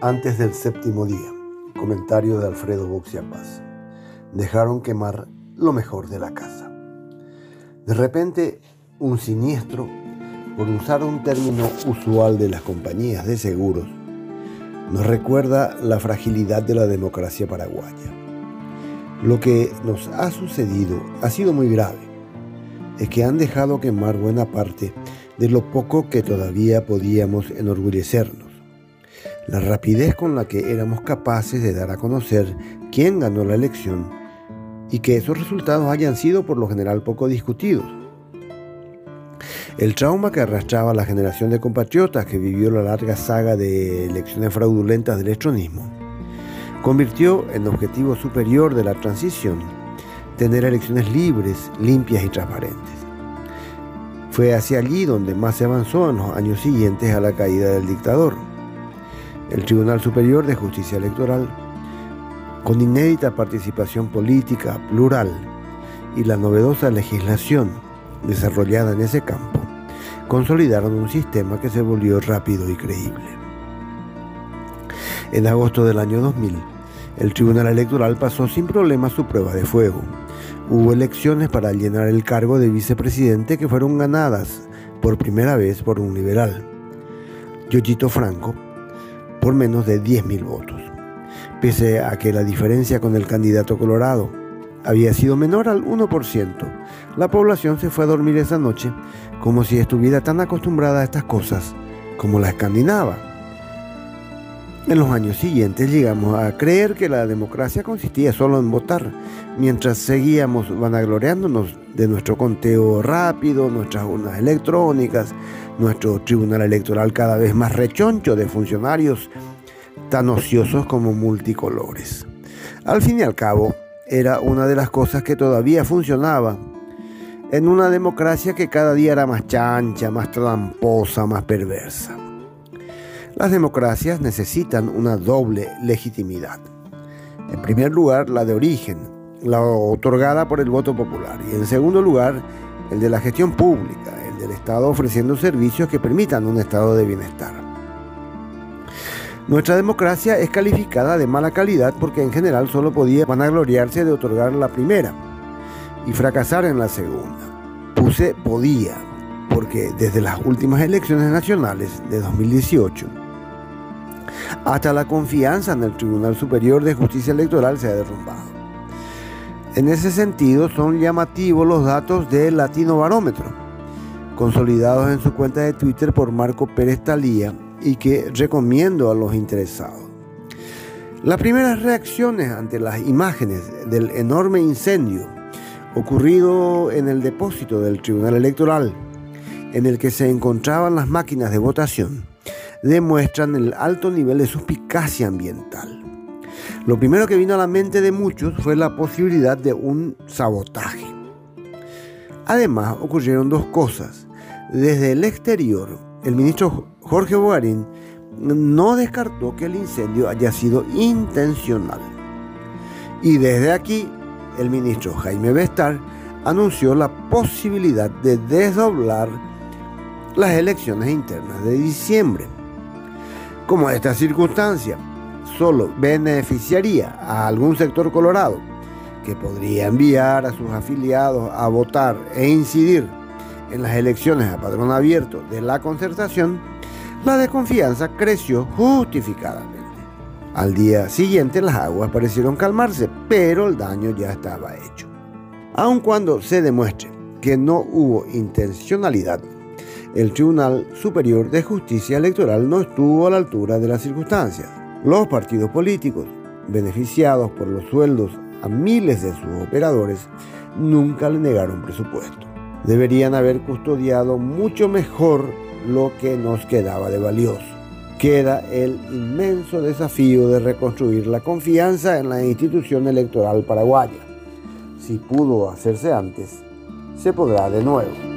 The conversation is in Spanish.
Antes del séptimo día, comentario de Alfredo Boxiapaz. Dejaron quemar lo mejor de la casa. De repente, un siniestro, por usar un término usual de las compañías de seguros, nos recuerda la fragilidad de la democracia paraguaya. Lo que nos ha sucedido ha sido muy grave. Es que han dejado quemar buena parte de lo poco que todavía podíamos enorgullecernos. La rapidez con la que éramos capaces de dar a conocer quién ganó la elección y que esos resultados hayan sido por lo general poco discutidos. El trauma que arrastraba la generación de compatriotas que vivió la larga saga de elecciones fraudulentas del electronismo convirtió en objetivo superior de la transición tener elecciones libres, limpias y transparentes. Fue hacia allí donde más se avanzó en los años siguientes a la caída del dictador. El Tribunal Superior de Justicia Electoral, con inédita participación política plural y la novedosa legislación desarrollada en ese campo, consolidaron un sistema que se volvió rápido y creíble. En agosto del año 2000, el Tribunal Electoral pasó sin problemas su prueba de fuego. Hubo elecciones para llenar el cargo de vicepresidente que fueron ganadas por primera vez por un liberal, Yoyito Franco, por menos de 10.000 votos. Pese a que la diferencia con el candidato colorado había sido menor al 1%, la población se fue a dormir esa noche como si estuviera tan acostumbrada a estas cosas como la escandinava. En los años siguientes llegamos a creer que la democracia consistía solo en votar, mientras seguíamos vanagloriándonos de nuestro conteo rápido, nuestras urnas electrónicas, nuestro tribunal electoral cada vez más rechoncho de funcionarios tan ociosos como multicolores. Al fin y al cabo, era una de las cosas que todavía funcionaba en una democracia que cada día era más chancha, más tramposa, más perversa. Las democracias necesitan una doble legitimidad. En primer lugar, la de origen, la otorgada por el voto popular. Y en segundo lugar, el de la gestión pública, el del Estado ofreciendo servicios que permitan un estado de bienestar. Nuestra democracia es calificada de mala calidad porque en general solo podía vanagloriarse de otorgar la primera y fracasar en la segunda. Puse podía, porque desde las últimas elecciones nacionales de 2018 hasta la confianza en el Tribunal Superior de Justicia Electoral se ha derrumbado. En ese sentido son llamativos los datos del Latino Barómetro, consolidados en su cuenta de Twitter por Marco Pérez Talía y que recomiendo a los interesados. Las primeras reacciones ante las imágenes del enorme incendio ocurrido en el depósito del Tribunal Electoral, en el que se encontraban las máquinas de votación, demuestran el alto nivel de suspicacia ambiental. Lo primero que vino a la mente de muchos fue la posibilidad de un sabotaje. Además, ocurrieron dos cosas. Desde el exterior, el ministro Jorge Bogarín no descartó que el incendio haya sido intencional. Y desde aquí, el ministro Jaime Bestar anunció la posibilidad de desdoblar las elecciones internas de diciembre. Como esta circunstancia solo beneficiaría a algún sector colorado que podría enviar a sus afiliados a votar e incidir en las elecciones a padrón abierto de la concertación, la desconfianza creció justificadamente. Al día siguiente las aguas parecieron calmarse, pero el daño ya estaba hecho. Aun cuando se demuestre que no hubo intencionalidad, el Tribunal Superior de Justicia Electoral no estuvo a la altura de las circunstancias. Los partidos políticos, beneficiados por los sueldos a miles de sus operadores, nunca le negaron presupuesto. Deberían haber custodiado mucho mejor lo que nos quedaba de valioso queda el inmenso desafío de reconstruir la confianza en la institución electoral paraguaya. Si pudo hacerse antes, se podrá de nuevo.